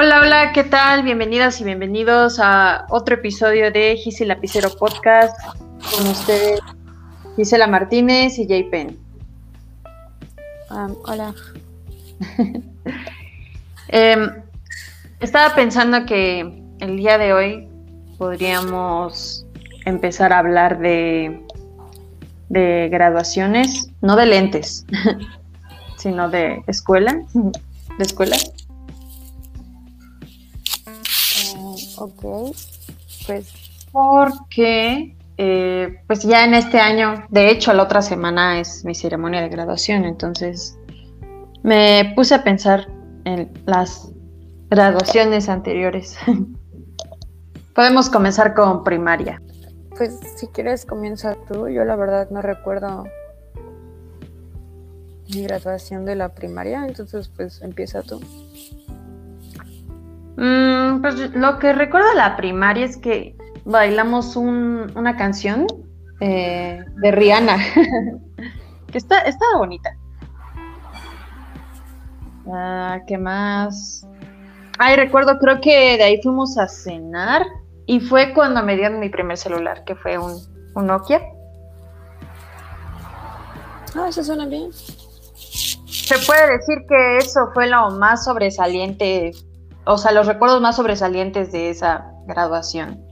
Hola, hola, ¿qué tal? Bienvenidas y bienvenidos a otro episodio de Gise Lapicero Podcast. Con ustedes, Gisela Martínez y Jay Penn. Um, hola. Em, estaba pensando que el día de hoy podríamos empezar a hablar de, de graduaciones, no de lentes, sino de escuela, de escuela. Ok, pues Porque, eh, pues ya en este año, de hecho la otra semana es mi ceremonia de graduación, entonces me puse a pensar en las graduaciones anteriores. Podemos comenzar con primaria. Pues si quieres comienza tú. Yo la verdad no recuerdo mi graduación de la primaria, entonces pues empieza tú. Mm, pues lo que recuerdo de la primaria es que bailamos un- una canción eh, de Rihanna, que está, bonita. Ah, ¿Qué más? Ay, recuerdo, creo que de ahí fuimos a cenar y fue cuando me dieron mi primer celular, que fue un, un Nokia. Ah, eso suena bien. Se puede decir que eso fue lo más sobresaliente, o sea, los recuerdos más sobresalientes de esa graduación.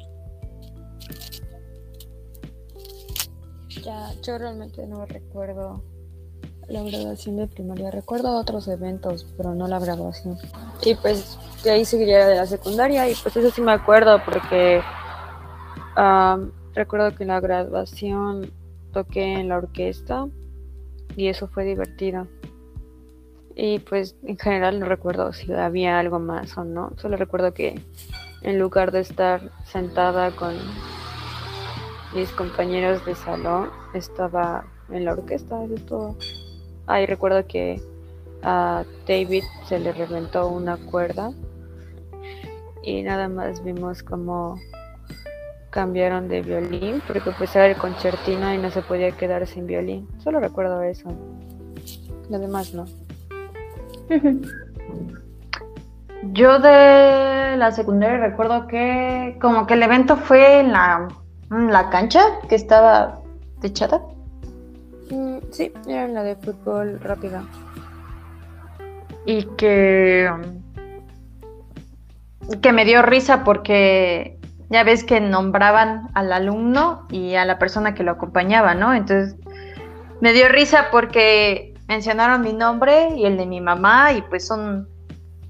Ya, yo realmente no recuerdo la graduación de primaria. Recuerdo otros eventos, pero no la graduación. Y pues de ahí seguiría de la secundaria y pues eso sí me acuerdo porque recuerdo que en la graduación toqué en la orquesta y eso fue divertido. Y pues en general no recuerdo si había algo más o no. Solo recuerdo que en lugar de estar sentada con mis compañeros de salón, estaba en la orquesta, eso es todo. Ah, y recuerdo que a David se le reventó una cuerda y nada más vimos cómo cambiaron de violín, porque pues era el concertino y no se podía quedar sin violín. Solo recuerdo eso. Lo demás no. Yo de la secundaria recuerdo que como que el evento fue en la, en la cancha que estaba techada. Mm, sí, era en la de fútbol rápida. y que, que me dio risa porque ya ves que nombraban al alumno y a la persona que lo acompañaba, ¿no? Entonces me dio risa porque mencionaron mi nombre y el de mi mamá y pues son,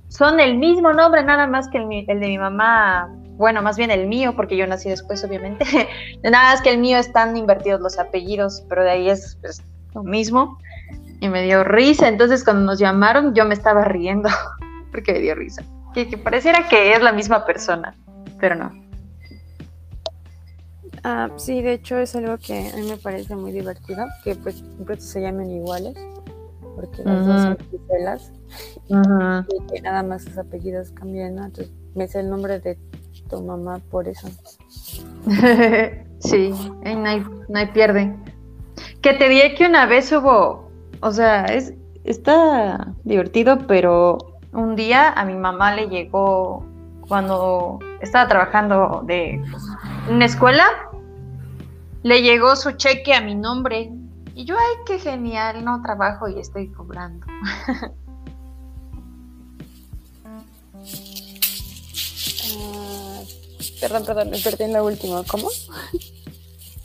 son el mismo nombre, nada más que el, el de mi mamá, bueno, más bien el mío, porque yo nací después, obviamente. nada más que el mío están invertidos los apellidos, pero de ahí es pues, lo mismo. Y me dio risa. Entonces, cuando nos llamaron, yo me estaba riendo. Porque me dio risa. Que, pareciera que es la misma persona. Pero no. Ah, sí, de hecho es algo que a mí me parece muy divertido, que pues siempre se llamen iguales, porque las dos son. Giselas y que nada más sus apellidos cambian, ¿no? Entonces me sé el nombre de tu mamá por eso. sí, eh, no hay, no hay pierde. Que te dije que una vez hubo. O sea, es, está divertido, pero un día a mi mamá le llegó cuando estaba trabajando de una escuela, le llegó su cheque a mi nombre. Y yo, ay, qué genial, no trabajo y estoy cobrando. Perdón, perdón, me perdí en la última. ¿Cómo?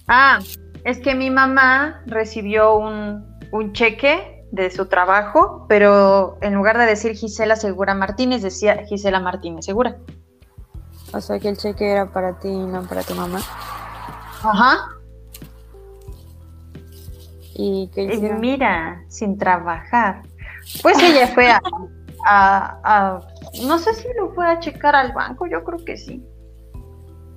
Ah, es que mi mamá recibió un, un cheque de su trabajo, pero en lugar de decir Gisela Segura Martínez, decía Gisela Martínez Segura. O sea que el cheque era para ti y no para tu mamá. Ajá. ¿Y qué Y hicieron? mira, sin trabajar. Pues ella fue a, a- a- no sé si lo fue a checar al banco, yo creo que sí.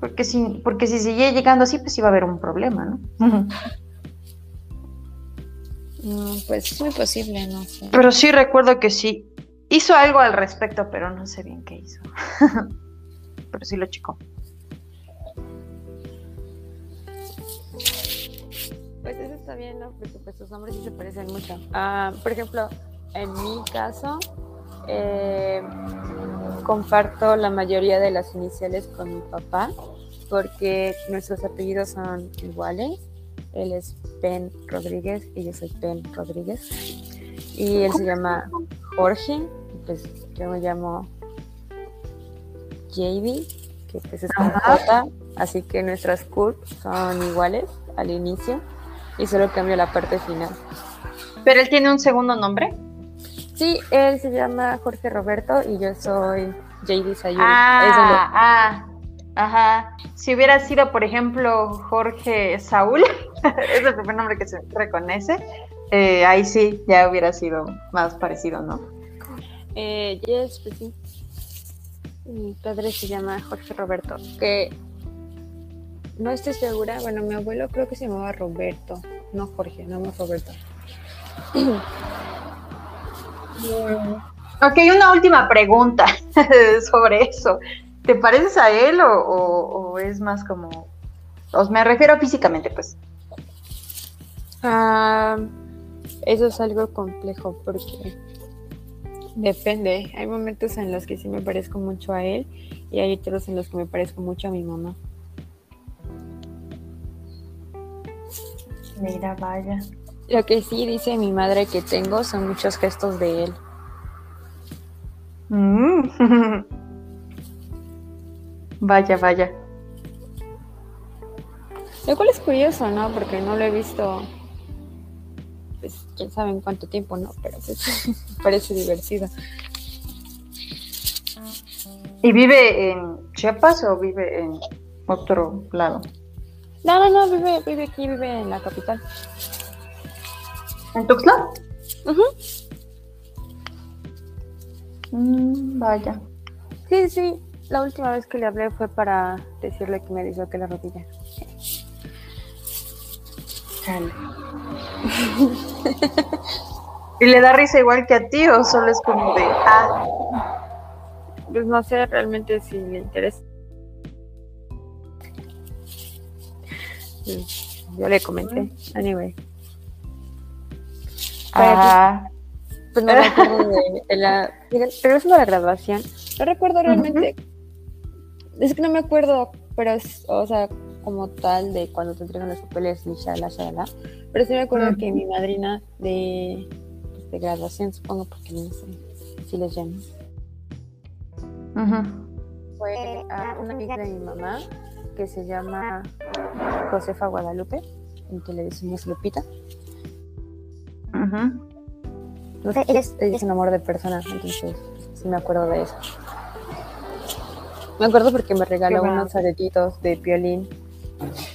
Porque si, porque si seguía llegando así, pues iba a haber un problema, ¿no? Mm, pues es muy posible, no sé. Pero sí recuerdo que sí. Hizo algo al respecto, pero no sé bien qué hizo. pero sí lo checó. Pues eso está bien, ¿no? Porque pues sus nombres sí se parecen mucho. Ah, por ejemplo, en mi caso, eh, comparto la mayoría de las iniciales con mi papá porque nuestros apellidos son iguales. Él es Ben Rodríguez y yo soy Ben Rodríguez. Y él se llama Jorge, y pues yo me llamo JB, que pues es con J, así que nuestras CURP son iguales al inicio y solo cambio la parte final. ¿Pero él tiene un segundo nombre? Sí, él se llama Jorge Roberto y yo soy JD Sayuri. Ah, ah, ajá. Si hubiera sido, por ejemplo, Jorge Saúl, es el primer nombre que se reconoce, eh, ahí sí, ya hubiera sido más parecido, ¿no? Eh, yes, pues sí. Mi padre se llama Jorge Roberto, que no estoy segura, bueno, mi abuelo creo que se llamaba Roberto, no Jorge, no Roberto. Ok, una última pregunta sobre eso. ¿Te pareces a él o, es más como... Os me refiero físicamente, pues. Ah, eso es algo complejo porque depende. Hay momentos en los que sí me parezco mucho a él y hay otros en los que me parezco mucho a mi mamá. Mira, vaya. Lo que sí dice mi madre que tengo son muchos gestos de él. Mm. vaya, vaya. Lo cual es curioso, ¿no? Porque no lo he visto, pues quién sabe en cuánto tiempo, ¿no? Pero pues parece divertido. ¿Y vive en Chiapas o vive en otro lado? No, no, no, vive, vive aquí, vive en la capital. ¿En Tuxtla? Mm, vaya. Sí, sí. La última vez que le hablé fue para decirle que me que la rodilla. ¿Y le da risa igual que a ti o solo es como de ah? Pues no sé realmente si le interesa. Yo le comenté. Anyway. Ah. Pues no me acuerdo de, la. Regresando a la graduación, no recuerdo realmente. Es que no me acuerdo, pero es, o sea, como tal de cuando te entregan los papeles y shala, shala. Pero sí me acuerdo que mi madrina de, pues, de graduación, supongo, porque no sé si les llaman. Fue a una amiga de mi mamá que se llama Josefa Guadalupe, en que le decimos Lupita. No sé, ella es, un amor de persona, entonces sí me acuerdo de eso. Me acuerdo porque me regaló unos aretitos de violín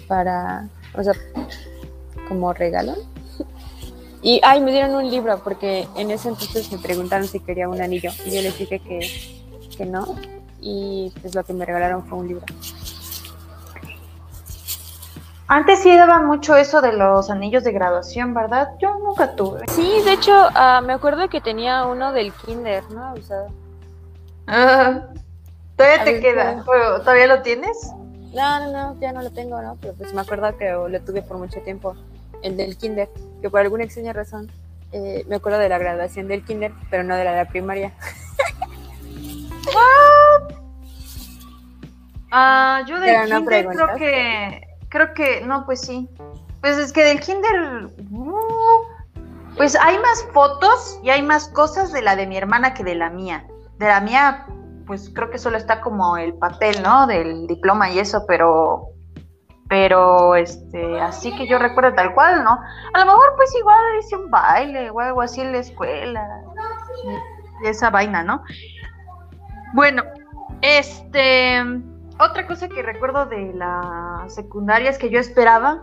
para, o sea, como regalo. Y, ay, me dieron un libro porque en ese entonces me preguntaron si quería un anillo y yo les dije que, que no. Y pues lo que me regalaron fue un libro. Antes sí daban mucho eso de los anillos de graduación, ¿verdad? Yo nunca tuve. Sí, de hecho, ah, me acuerdo que tenía uno del kinder, ¿no? O sea... Ah, todavía te queda. ¿Todavía lo tienes? No, no, no, ya no lo tengo, ¿no? Pero pues me acuerdo que lo tuve por mucho tiempo. El del kinder, que por alguna extraña razón eh, me acuerdo de la graduación del kinder, pero no de la de la primaria. Ah, yo del kinder creo que creo que, no, pues sí. Pues es que del kinder, uh, pues hay más fotos y hay más cosas de la de mi hermana que de la mía. De la mía, pues creo que solo está como el papel, ¿no? Del diploma y eso, pero, pero, este, así que yo recuerdo tal cual, ¿no? A lo mejor pues igual hice un baile o algo así en la escuela. Y esa vaina, ¿no? Bueno, este otra cosa que recuerdo de la secundaria es que yo esperaba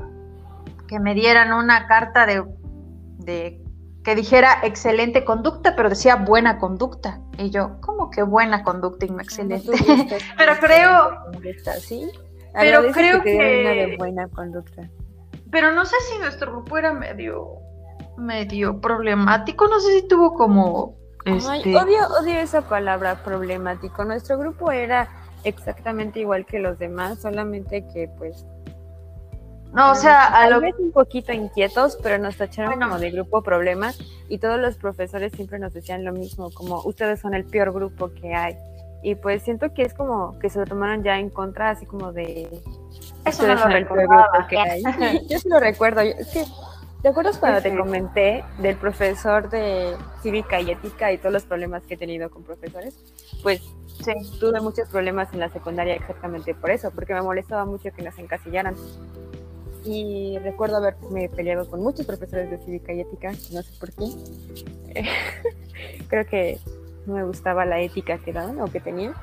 que me dieran una carta de, que dijera excelente conducta, pero decía buena conducta. Y yo, ¿cómo que buena conducta y no excelente? pero creo... ¿sí? Pero creo que... de buena conducta. Pero no sé si nuestro grupo era medio medio problemático, no sé si tuvo como... Este... odio, odio esa palabra problemático. Nuestro grupo era exactamente igual que los demás, solamente que pues... No, o sea, a lo vez un poquito inquietos, pero nos tacharon como de grupo problemas y todos los profesores siempre nos decían lo mismo, como ustedes son el peor grupo que hay. y pues siento que es como que se lo tomaron ya en contra, así como de... Eso no lo recordaba. Yo sí lo recuerdo. Es que, ¿te acuerdas cuando te comenté del profesor de cívica y ética y todos los problemas que he tenido con profesores? Pues sí. tuve muchos problemas en la secundaria exactamente por eso, porque me molestaba mucho que nos encasillaran. Y recuerdo haberme peleado con muchos profesores de cívica y ética, no sé por qué. Creo que no me gustaba la ética que daban o que tenían.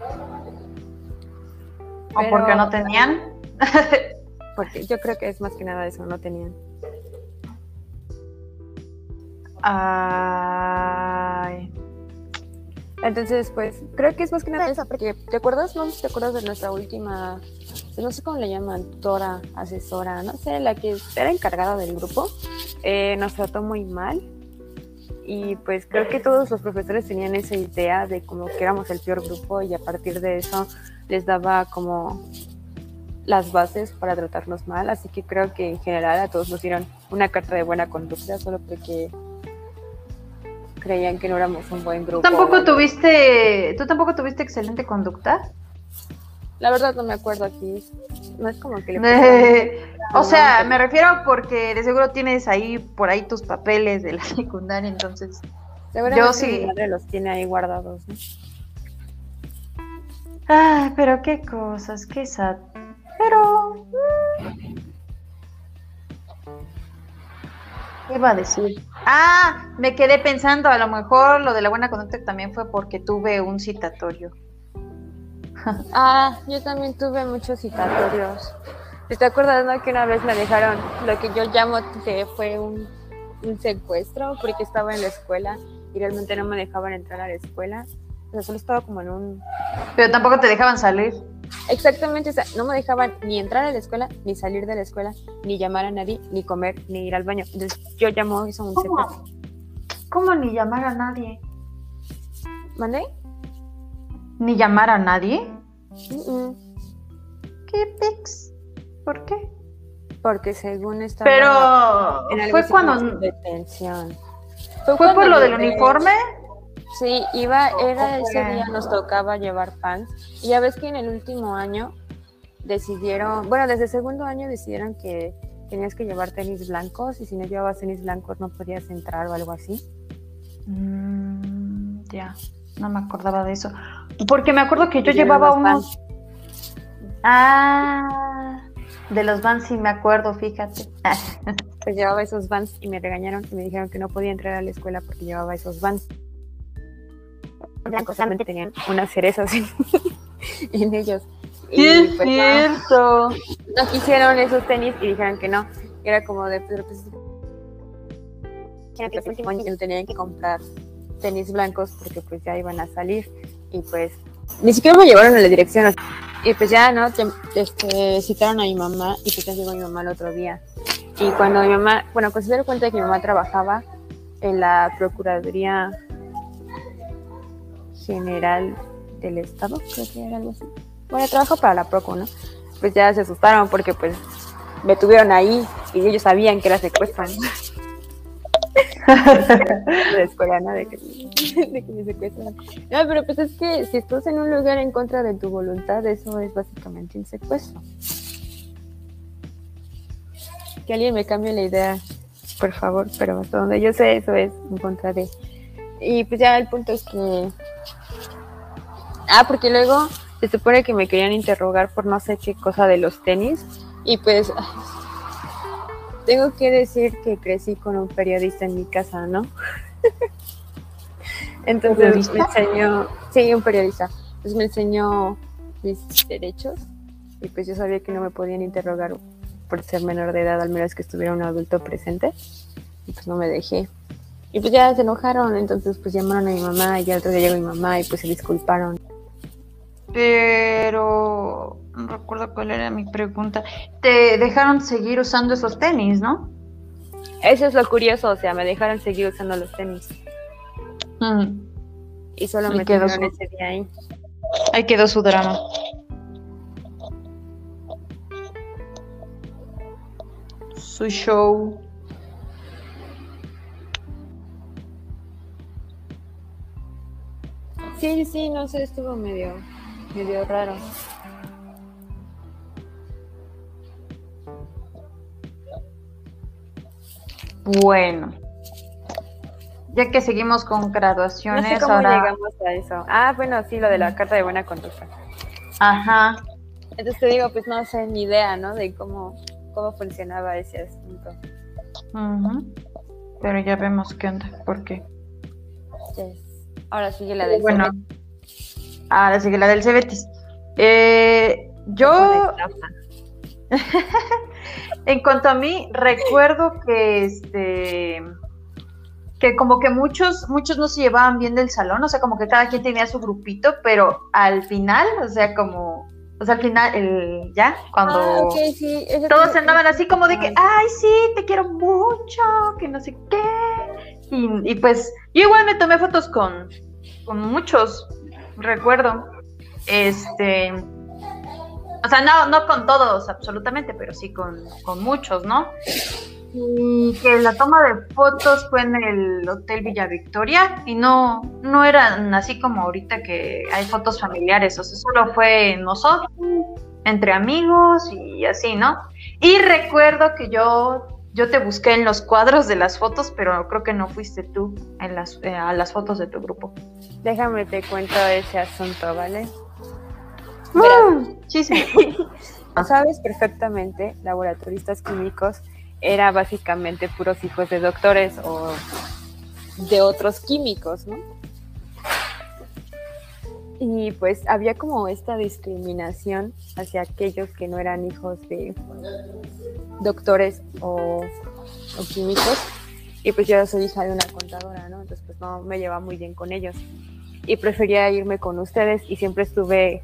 ¿O porque no tenían? porque yo creo que es más que nada eso, no tenían. Ay. Entonces, pues, creo que es más que nada eso, porque ¿te acuerdas? No te acuerdas de nuestra última, no sé cómo le llaman, tutora, asesora, no sé, la que era encargada del grupo, eh, nos trató muy mal y pues creo que todos los profesores tenían esa idea de como que éramos el peor grupo y a partir de eso les daba como las bases para tratarnos mal, así que creo que en general a todos nos dieron una carta de buena conducta solo porque creían que no éramos un buen grupo. ¿Tampoco tuviste, tú tampoco tuviste excelente conducta? La verdad no me acuerdo aquí. No es como que le O sea, me refiero porque de seguro tienes ahí por ahí tus papeles de la secundaria, entonces. Yo sí. Mi madre los tiene ahí guardados. ¿no? Ay, pero qué cosas, qué sad. Pero. Mm. ¿Qué iba a decir? Ah, me quedé pensando, a lo mejor lo de la buena conducta también fue porque tuve un citatorio. Ah, yo también tuve muchos citatorios. ¿Te acuerdas no, que una vez me dejaron lo que yo llamo que fue un, secuestro porque estaba en la escuela y realmente no me dejaban entrar a la escuela? O sea, solo estaba como en un... Pero tampoco te dejaban salir. Exactamente, o sea, no me dejaban ni entrar a la escuela, ni salir de la escuela, ni llamar a nadie, ni comer, ni ir al baño. Entonces yo llamo eso un secuestro. ¿Cómo ni llamar a nadie? ¿Mandé? ¿Ni llamar a nadie? ¿Qué pix? ¿Por qué? Porque según estaba Pero fue cuando detención. ¿Fue, por lo del uniforme? Sí, iba, era ese día nos tocaba llevar pants. Y ya ves que en el último año decidieron, bueno, desde el segundo año decidieron que tenías que llevar tenis blancos y si no llevabas tenis blancos no podías entrar o algo así. Mm, ya, no me acordaba de eso. Porque me acuerdo que yo llevaba unos. Ah, de los vans sí me acuerdo, fíjate. pues llevaba esos vans y me regañaron y me dijeron que no podía entrar a la escuela porque llevaba esos vans. Blancos solamente tenían unas cerezas en, ellos. Y, es pues, cierto. No, quisieron esos tenis y dijeron que no. era como de, pero pues. Que último año tenían que comprar tenis blancos porque pues ya iban a salir y pues ni siquiera me llevaron a la dirección. Y pues ya, ¿no? Este, citaron a mi mamá y pues ya llegó mi mamá el otro día. Y cuando mi mamá, bueno, se dieron cuenta de que mi mamá trabajaba en la Procuraduría General del Estado, creo que era algo así. Bueno, trabajo para la Proco, ¿no? Pues ya se asustaron porque pues me tuvieron ahí y ellos sabían que era secuestro, de escuela, ¿no? De que, me secuestran. No, pero pues es que si estás en un lugar en contra de tu voluntad, eso es básicamente un secuestro. Que alguien me cambie la idea, por favor, pero hasta donde yo sé, eso es en contra de. Y pues ya el punto es que. Ah, porque luego se supone que me querían interrogar por no sé qué cosa de los tenis. Y pues tengo que decir que crecí con un periodista en mi casa, ¿no? Entonces me enseñó, sí, un periodista. Entonces me enseñó mis derechos y pues yo sabía que no me podían interrogar por ser menor de edad, al menos que estuviera un adulto presente. Y pues no me dejé. Y pues ya se enojaron, entonces pues llamaron a mi mamá y ya otro día llegó mi mamá y pues se disculparon. Pero no recuerdo cuál era mi pregunta. Te dejaron seguir usando esos tenis, ¿no? Eso es lo curioso, o sea, me dejaron seguir usando los tenis. Mm. Y solo me quedó ese día ahí. Ahí quedó su drama. Su show. Sí, sí, no sé, estuvo medio, medio raro. Bueno, ya que seguimos con graduaciones, no sé cómo ahora... llegamos a eso. Ah, bueno, sí, lo de la carta de buena conducta. Ajá. Entonces te digo, pues no sé ni idea, ¿no? De cómo, cómo funcionaba ese asunto. Ujú. Pero ya vemos qué onda, por qué. Yes. Ahora sigue la del Bueno, CBT. Ahora sigue la del Cebetis. Eh, yo, en cuanto a mí, recuerdo que este que como que muchos, muchos no se llevaban bien del salón, o sea, como que cada quien tenía su grupito, pero al final, o sea, como, o sea, al final, el, ya, cuando Ah, ok, sí, todos sí- andaban así como de que, ay, sí, te quiero mucho, que no sé qué. Y, y pues yo igual me tomé fotos con, con muchos, recuerdo. Este, o sea, no, no con todos absolutamente, pero sí con, con muchos, ¿no? Y que la toma de fotos fue en el Hotel Villa Victoria y no, no eran así como ahorita que hay fotos familiares, o sea, solo fue nosotros, entre amigos y así, ¿no? Y recuerdo que yo, yo te busqué en los cuadros de las fotos, pero creo que no fuiste tú en las, eh, a las fotos de tu grupo. Déjame te cuento ese asunto, ¿vale? Mm, chisme. Sabes perfectamente, laboratoristas químicos era básicamente puros hijos de doctores o de otros químicos, ¿no? Y pues había como esta discriminación hacia aquellos que no eran hijos de doctores o, o químicos. Y pues yo soy hija de una contadora, ¿no? Entonces pues no me llevaba muy bien con ellos. Y prefería irme con ustedes y siempre estuve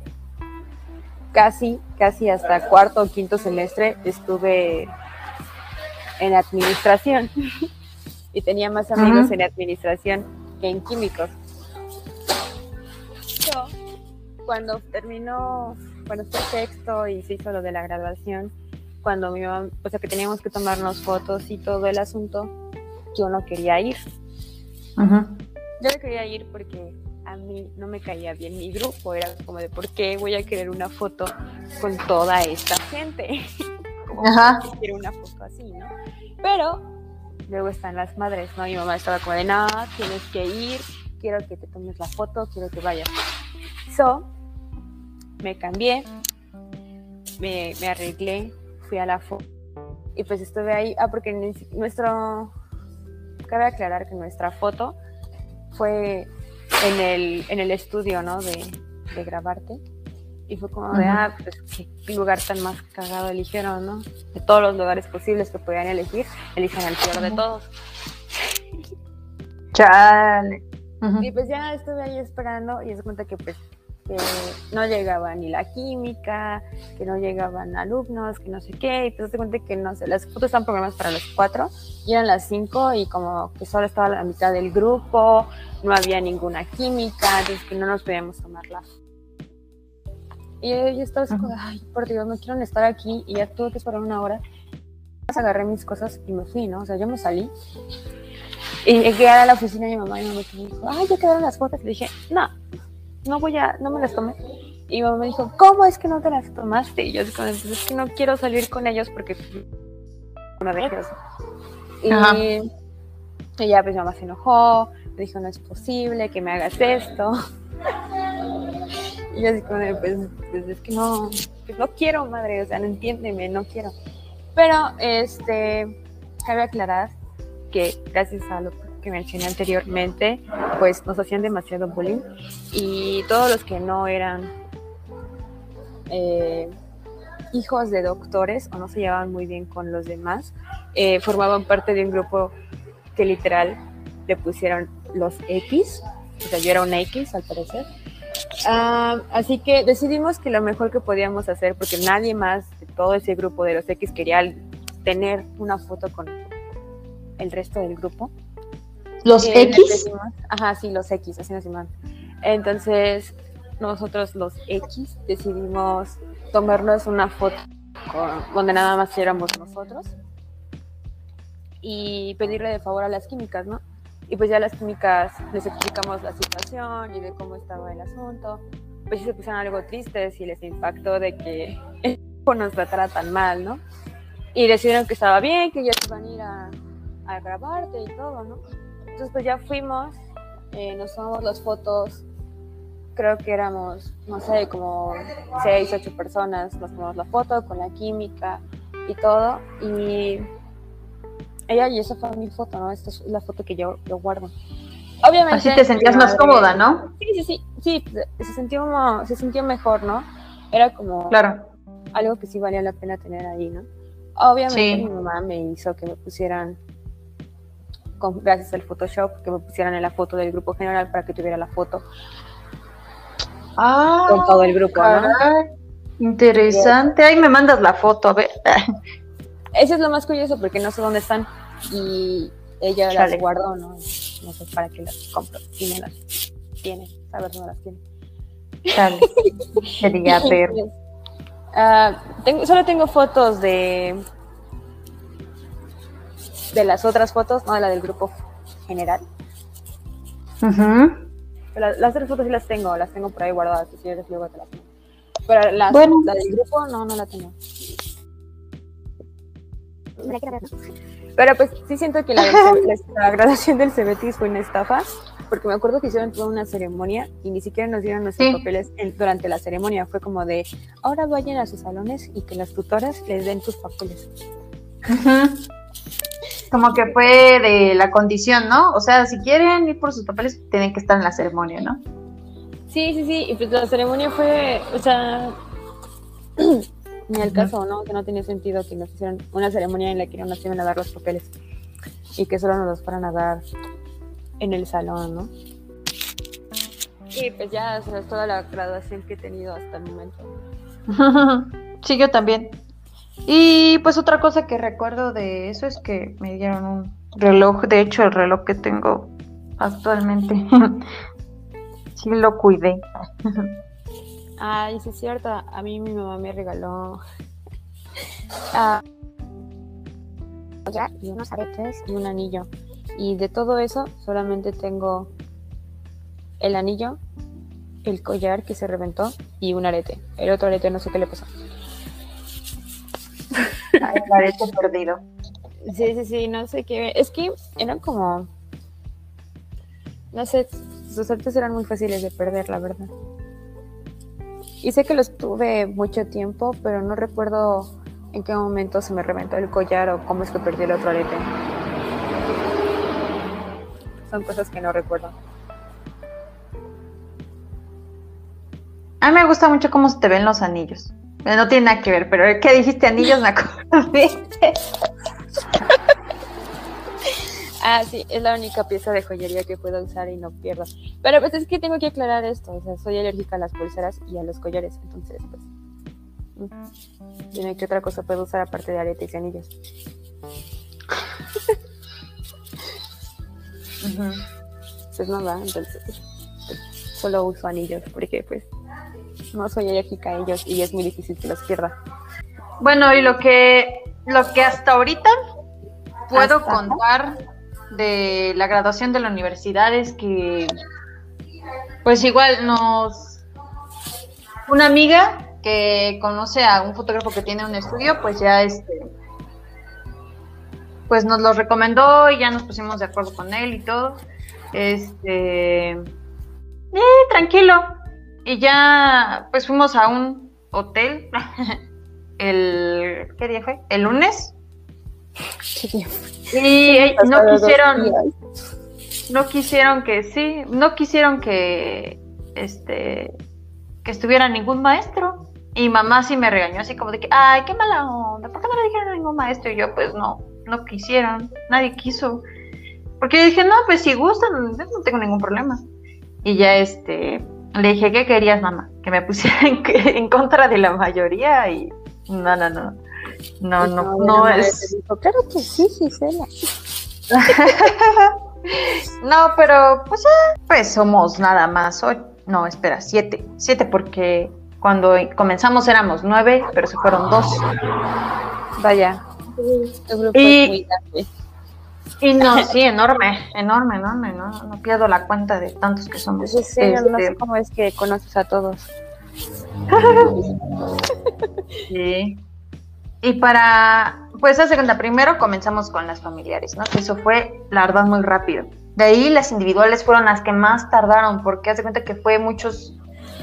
casi, casi hasta cuarto o quinto semestre estuve en administración y tenía más amigos en administración que en químicos. Yo, cuando terminó, cuando fue sexto y se hizo lo de la graduación, cuando mi mamá, o sea que teníamos que tomarnos fotos y todo el asunto, yo no quería ir. Ujú. Yo no quería ir porque a mí no me caía bien mi grupo, era como de por qué voy a querer una foto con toda esta gente. Ajá. ¿por qué quiero una foto así, ¿no? Pero luego están las madres, ¿no? Mi mamá estaba como de, no, tienes que ir, quiero que te tomes la foto, quiero que vayas. So, me cambié, me, me arreglé, fui a la foto y pues estuve ahí, ah, porque nuestro, cabe aclarar que nuestra foto fue en el, en el estudio, ¿no? De, de grabarte. Y fue como de, ah, pues qué lugar tan más cagado eligieron, ¿no? De todos los lugares posibles que podían elegir, elijan el peor de todos. Chale. Y pues ya estuve ahí esperando y se cuenta que pues que no llegaba ni la química, que no llegaban alumnos, que no sé qué, y pues se cuenta que no sé, las fotos están programadas para las 4 y eran las 5 y como que solo estaba la mitad del grupo, no había ninguna química, entonces que no nos podíamos tomar la. Y yo, yo estaba así como, ay, por Dios, no quiero estar aquí y ya tuve que esperar una hora. Pues agarré mis cosas y me fui, ¿no? O sea, yo me salí y llegué a la oficina de mi mamá y mi mamá me dijo, ay, ya quedaron las fotos. Y le dije, no, no voy a, no me las tomé. Y mi mamá me dijo, ¿cómo es que no te las tomaste? Y yo como, "Pues es que no quiero salir con ellos porque uno de ellos. Y, Ajá. y ya pues mi mamá se enojó, me dijo, no es posible que me hagas esto. y yo así como, pues, pues es que no, pues no quiero, madre, o sea, no entiéndeme, no quiero. Pero, este, cabe aclarar que gracias a lo que mencioné anteriormente, pues nos hacían demasiado bullying y todos los que no eran eh, hijos de doctores o no se llevaban muy bien con los demás, eh, formaban parte de un grupo que literal le pusieron los X, o sea, yo era una X al parecer. Ah, así que decidimos que lo mejor que podíamos hacer, porque nadie más de todo ese grupo de los X quería tener una foto con el resto del grupo. ¿Los Eh, X? decimos- ajá, sí, los X, así nos llaman. Entonces, nosotros los X decidimos tomarnos una foto con- donde nada más éramos nosotros y pedirle de favor a las químicas, ¿no? Y pues ya las químicas les explicamos la situación y de cómo estaba el asunto. Pues sí se pusieron algo tristes y les impactó de que el grupo nos tratara tan mal, ¿no? Y decidieron que estaba bien, que ya se iban a ir a, a grabarte y todo, ¿no? Entonces pues ya fuimos, eh, nos tomamos las fotos, creo que éramos, no sé, como seis, ocho personas, nos tomamos la foto con la química y todo, y ella, y esa fue mi foto, ¿no? Esta es la foto que yo, yo guardo. Obviamente. Así te sentías más cómoda, ¿no? Sí, sí, sí, sí, se sintió, se sintió mejor, ¿no? Era como claro. algo que sí valía la pena tener ahí, ¿no? Obviamente mi mamá me hizo que me pusieran, con, gracias al Photoshop, que me pusieran en la foto del grupo general para que tuviera la foto ah, con todo el grupo, ¿no? Interesante. Ahí me mandas la foto, a ver. Eso es lo más curioso porque no sé dónde están y ella las guardó, ¿no? No sé para qué las compro y no las tiene, saber dónde las tiene. Dale. Quería ver. Uh, tengo, solo tengo fotos de de las otras fotos, no de la del grupo general. las, las, otras fotos sí las tengo, las tengo por ahí guardadas, si quieres luego te las tengo. Pero las, la del grupo no, no la tengo. Pero pues sí siento que la, la, graduación del Cebetis fue una estafa, porque me acuerdo que hicieron toda una ceremonia y ni siquiera nos dieron nuestros papeles durante la ceremonia. Fue como de, ahora vayan a sus salones y que las tutoras les den tus papeles. Como que fue de la condición, ¿no? O sea, si quieren ir por sus papeles, tienen que estar en la ceremonia, ¿no? Sí, sí, sí. Y pues la ceremonia fue, o sea, ni al caso, ¿no? Que no tenía sentido que nos hicieran una ceremonia en la que no nos iban a dar los papeles y que solo nos los fueran a dar en el salón, ¿no? Y pues ya, es toda la graduación que he tenido hasta el momento. sí, yo también. Y pues otra cosa que recuerdo de eso es que me dieron un reloj, de hecho el reloj que tengo actualmente, sí lo cuidé. Ay, sí es cierto. A mí mi mamá me regaló uh, y unos aretes y un anillo. Y de todo eso solamente tengo el anillo, el collar que se reventó y un arete. El otro arete no sé qué le pasó. Ay, el arete perdido. Sí, sí, sí, no sé qué. Es que eran como. No sé, sus aretes eran muy fáciles de perder, la verdad. Y sé que los tuve mucho tiempo, pero no recuerdo en qué momento se me reventó el collar o cómo es que perdí el otro arete. Son cosas que no recuerdo. A mí me gusta mucho cómo se te ven los anillos. Eh, no tiene nada que ver, pero ¿qué dijiste anillos? Me acordé. Ah, sí, es la única pieza de joyería que puedo usar y no pierdo. Pero pues es que tengo que aclarar esto, o sea, soy alérgica a las pulseras y a los collares, entonces pues... Mm, dime qué otra cosa puedo usar aparte de aretes y anillos. Pues nada, entonces pues, solo uso anillos porque pues no soy alérgica a ellos y es muy difícil que los pierda. Bueno, y lo que lo que hasta ahorita puedo contar de la graduación de la universidad es que, pues igual nos, una amiga que conoce a un fotógrafo que tiene un estudio, pues ya este, pues nos lo recomendó y ya nos pusimos de acuerdo con él y todo. Este, eh, tranquilo. Y ya, pues fuimos a un hotel el, ¿qué día fue? El lunes. Y no quisieron, no quisieron que sí, no quisieron que este que estuviera ningún maestro. Y mamá sí me regañó así como de que, ay, qué mala onda, ¿por qué no le dijeron a ningún maestro? Y yo, pues no, no quisieron, nadie quiso. Porque dije, no, pues si gustan, no tengo ningún problema. Y ya este, le dije, ¿qué querías, mamá? Que me pusiera en, en contra de la mayoría y no, no, no. No, no, no, es. claro que sí, Gisela. no, pero pues, eh, pues somos nada más ocho. No, espera, siete. Siete porque cuando comenzamos éramos nueve, pero se fueron dos. Vaya. y, Y no, sí, enorme, enorme, enorme, no, no pierdo la cuenta de tantos que somos. Pues sí, no sé Este, cómo es que conoces a todos. Sí. Y para, pues hace cuenta, primero comenzamos con las familiares, ¿no? Que eso fue, la verdad, muy rápido. De ahí las individuales fueron las que más tardaron, porque hace cuenta que fue muchos,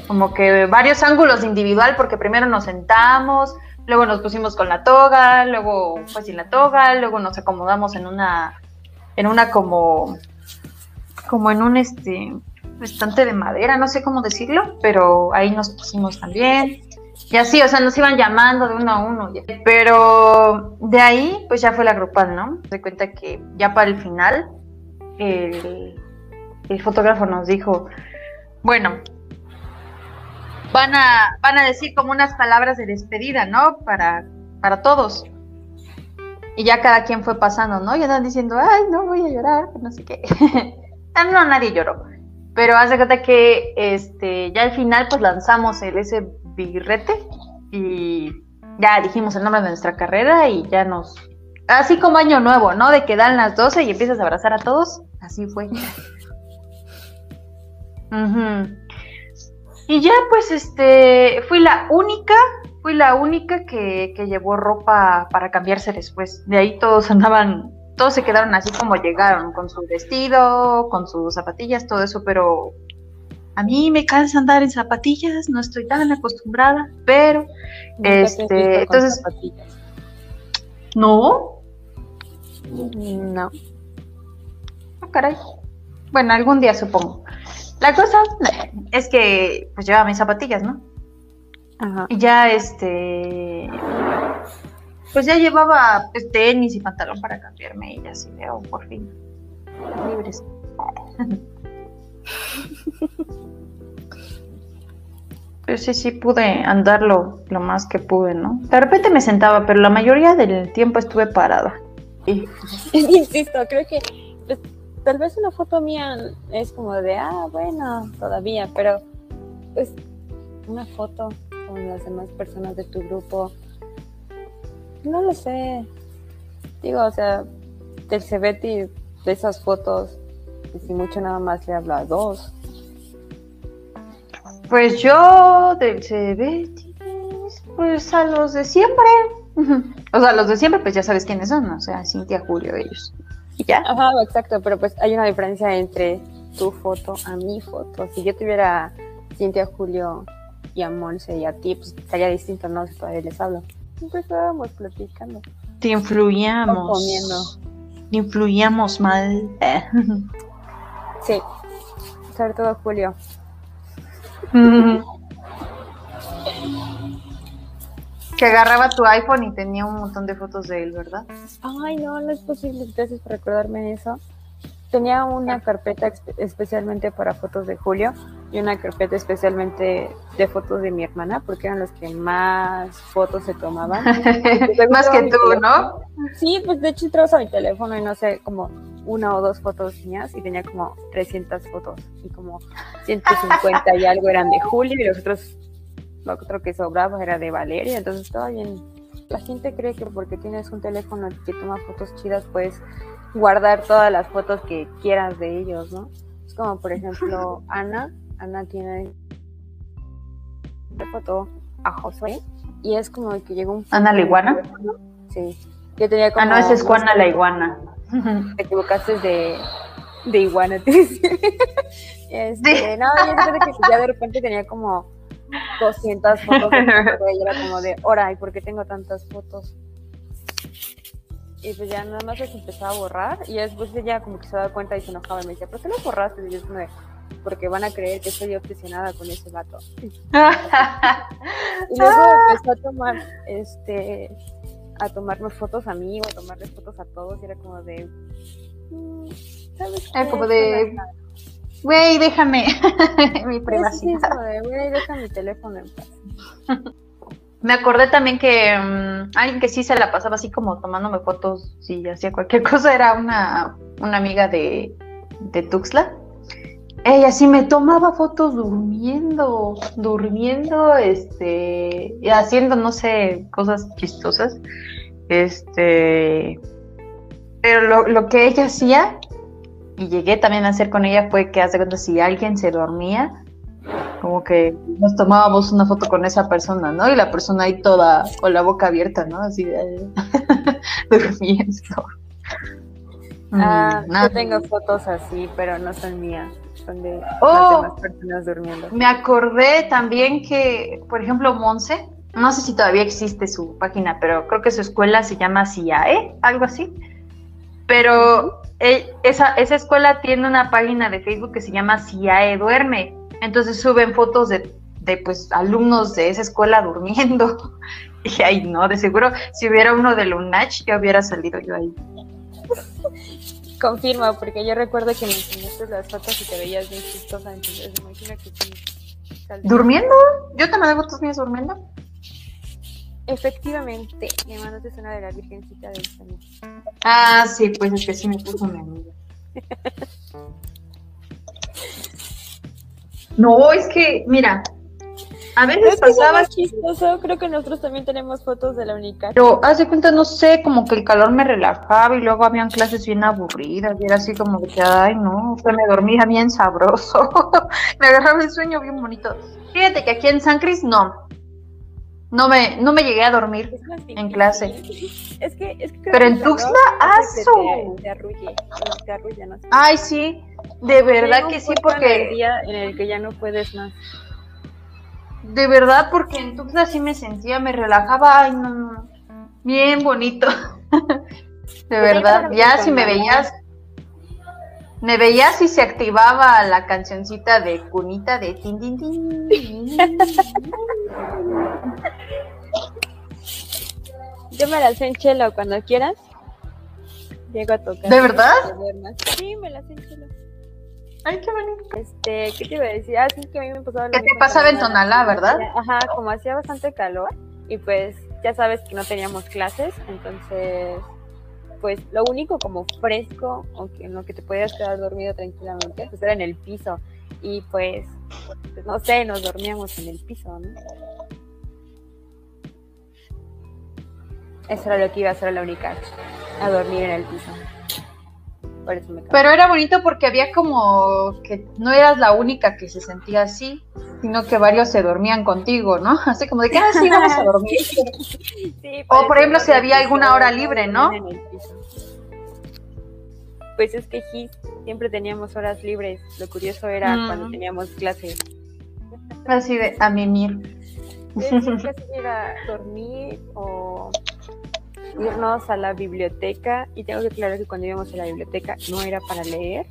como que varios ángulos de individual, porque primero nos sentamos, luego nos pusimos con la toga, luego fue sin la toga, luego nos acomodamos en una, en una como, como en un este estante de madera, no sé cómo decirlo, pero ahí nos pusimos también. Y así, o sea, nos iban llamando de uno a uno. Pero de ahí, pues ya fue la grupal, ¿no? Se cuenta que ya para el final, el, el fotógrafo nos dijo, bueno, van a, van a decir como unas palabras de despedida, ¿no? Para, para todos. Y ya cada quien fue pasando, ¿no? Y andan diciendo, ay, no voy a llorar, no sé qué. No, nadie lloró. Pero hace cuenta que este, ya al final pues lanzamos el ese birrete y ya dijimos el nombre de nuestra carrera y ya nos... Así como año nuevo, ¿no? De que dan las 12 y empiezas a abrazar a todos. Así fue. Y ya pues este, fui la única, fui la única que, que llevó ropa para cambiarse después. De ahí todos andaban, todos se quedaron así como llegaron, con su vestido, con sus zapatillas, todo eso, pero a mí me cansa andar en zapatillas, no estoy tan acostumbrada, pero Nunca Este, entonces- zapatillas. no, No. Ah, caray. Bueno, algún día supongo. La cosa es que pues llevaba mis zapatillas, ¿no? Ajá. Y ya este pues ya llevaba pues, tenis y pantalón para cambiarme y ya así veo por fin libres. Pero sí, sí pude andar lo, lo más que pude, ¿no? De repente me sentaba, pero la mayoría del tiempo estuve parada. Y Insisto, creo que pues, tal vez una foto mía es como de, ah, bueno, todavía, pero pues una foto con las demás personas de tu grupo, no lo sé. Digo, o sea, del Cebeti de esas fotos, y si mucho nada más le hablo a dos. Pues yo del Cebetis, pues a los de siempre. O sea, los de siempre, pues ya sabes quiénes son, o sea, Cintia, Julio, ellos. Y ya. Ajá, exacto, pero pues hay una diferencia entre tu foto a mi foto. Si yo tuviera Cintia, Julio y a Monse y a ti, pues estaría distinto, ¿no? Si todavía les hablo. Siempre estábamos platicando. Te influíamos. Comiendo. Te influíamos mal. Eh. Sí, sobre todo Julio. que agarraba tu iPhone y tenía un montón de fotos de él, ¿verdad? Ay, no, no es posible. Gracias por recordarme eso. Tenía una carpeta especialmente para fotos de Julio y una carpeta especialmente de fotos de mi hermana, porque eran los que más fotos se tomaban. Más que tú, ¿no? Sí, pues de hecho entrabas a mi teléfono y no sé, como una o dos fotos mías y tenía como 300 fotos y como 150 y algo eran de Julio y los otros, lo otro que sobraba era de Valeria, entonces estaba bien. La gente cree que porque tienes un teléfono que toma fotos chidas puedes guardar todas las fotos que quieras de ellos, ¿no? Es como por ejemplo Ana, Ana tiene foto a Josué y es como que llegó un ¿Ana la iguana? Sí. Yo tenía como Ah, no, esa es Juana la iguana. te equivocaste de, de iguana, te. Este, Sí. No, yo recuerdo que ya de repente tenía como 200 fotos y era como de, hora, ¿y por qué tengo tantas fotos? Y pues ya nada más les empezaba a borrar y después ella como que se daba cuenta y se enojaba y me decía, ¿por qué lo borraste? Y yo como de, porque van a creer que estoy obsesionada con ese vato. Y luego empezó a tomar, este, a tomarnos fotos a mí o a tomarles fotos a todos y era como de, mm, ¿sabes qué? como de, Güey, déjame mi privacidad. güey, deja mi teléfono en paz. Me acordé también que mm, alguien que sí se la pasaba así como tomándome fotos y hacía cualquier cosa era una, una amiga de, de Tuxtla. Ella sí me tomaba fotos durmiendo, durmiendo, este, haciendo, no sé, cosas chistosas. Este, Pero lo, lo que ella hacía, y llegué también a hacer con ella, fue que hace cuenta si alguien se dormía, como que nos tomábamos una foto con esa persona, ¿no? Y la persona ahí toda con la boca abierta, ¿no? Así de durmiendo. Ah, Mm, yo tengo fotos así, pero no son mías, son de Oh. las demás personas durmiendo. Me acordé también que, por ejemplo, Monse, no sé si todavía existe su página, pero creo que su escuela se llama CIAE, algo así. Pero esa, esa escuela tiene una página de Facebook que se llama CIAE Duerme. Entonces suben fotos de, de pues alumnos de esa escuela durmiendo. Y ahí no, de seguro, si hubiera uno de Lunach, ya hubiera salido yo ahí. Confirma, porque yo recuerdo que me enseñaste las fotos y te veías bien chistosa, entonces me imagino que sí. ¿Durmiendo? Yo también hago tus mías durmiendo. Efectivamente, me mandaste una de la Virgencita del Señor. Ah, sí, pues es que sí me puso mi amiga. No, es que, mira, a veces pasaba, Es chistoso, creo que nosotros también tenemos fotos de la Unicat. pero haz de cuenta, no sé, como que el calor me relajaba y luego habían clases bien aburridas y era así como que, ay, no, o sea, me dormía bien sabroso, me agarraba el sueño bien bonito. Fíjate que aquí en San Cris no, no me, no me llegué a dormir. En clase. Es que, es que Pero en Tuxtla, ¡aso! Te, te arrulle, te arrulla, no sé. Ay, sí, de verdad que sí, punto en el porque... día en el que ya no puedes más. De verdad, porque en Tuxtla sí me sentía, me relajaba, ay, no, no, bien bonito. De verdad, ahí ya si me veías, me veías y se activaba la cancioncita de cunita de tin, tin, tin. Yo me la sé en chelo cuando quieras. Llego a tocar. ¿De verdad? Sí, me la sé en chelo. Ay, qué bonito. Este, ¿qué te iba a decir? Ah, sí, que a mí me pasaba Que te pasaba en Tonalá, ¿verdad? Ajá, como hacía bastante calor y pues ya sabes que no teníamos clases, entonces pues lo único como fresco en lo que te podías quedar dormido tranquilamente pues era en el piso y pues, pues, no sé, nos dormíamos en el piso, ¿no? Eso era lo que iba a hacer la única, a dormir en el piso. Por eso me Pero era bonito porque había como que no eras la única que se sentía así, sino que varios se dormían contigo, ¿no? Así como de que, ah, sí, vamos a dormir. Sí, O, por ejemplo, si había alguna hora libre, ¿no? Pues es que sí, siempre teníamos horas libres. Lo curioso era Mm. cuando teníamos clases. Así de a mimir. Casi era dormir o irnos a la biblioteca. Y tengo que aclarar que cuando íbamos a la biblioteca no era para leer,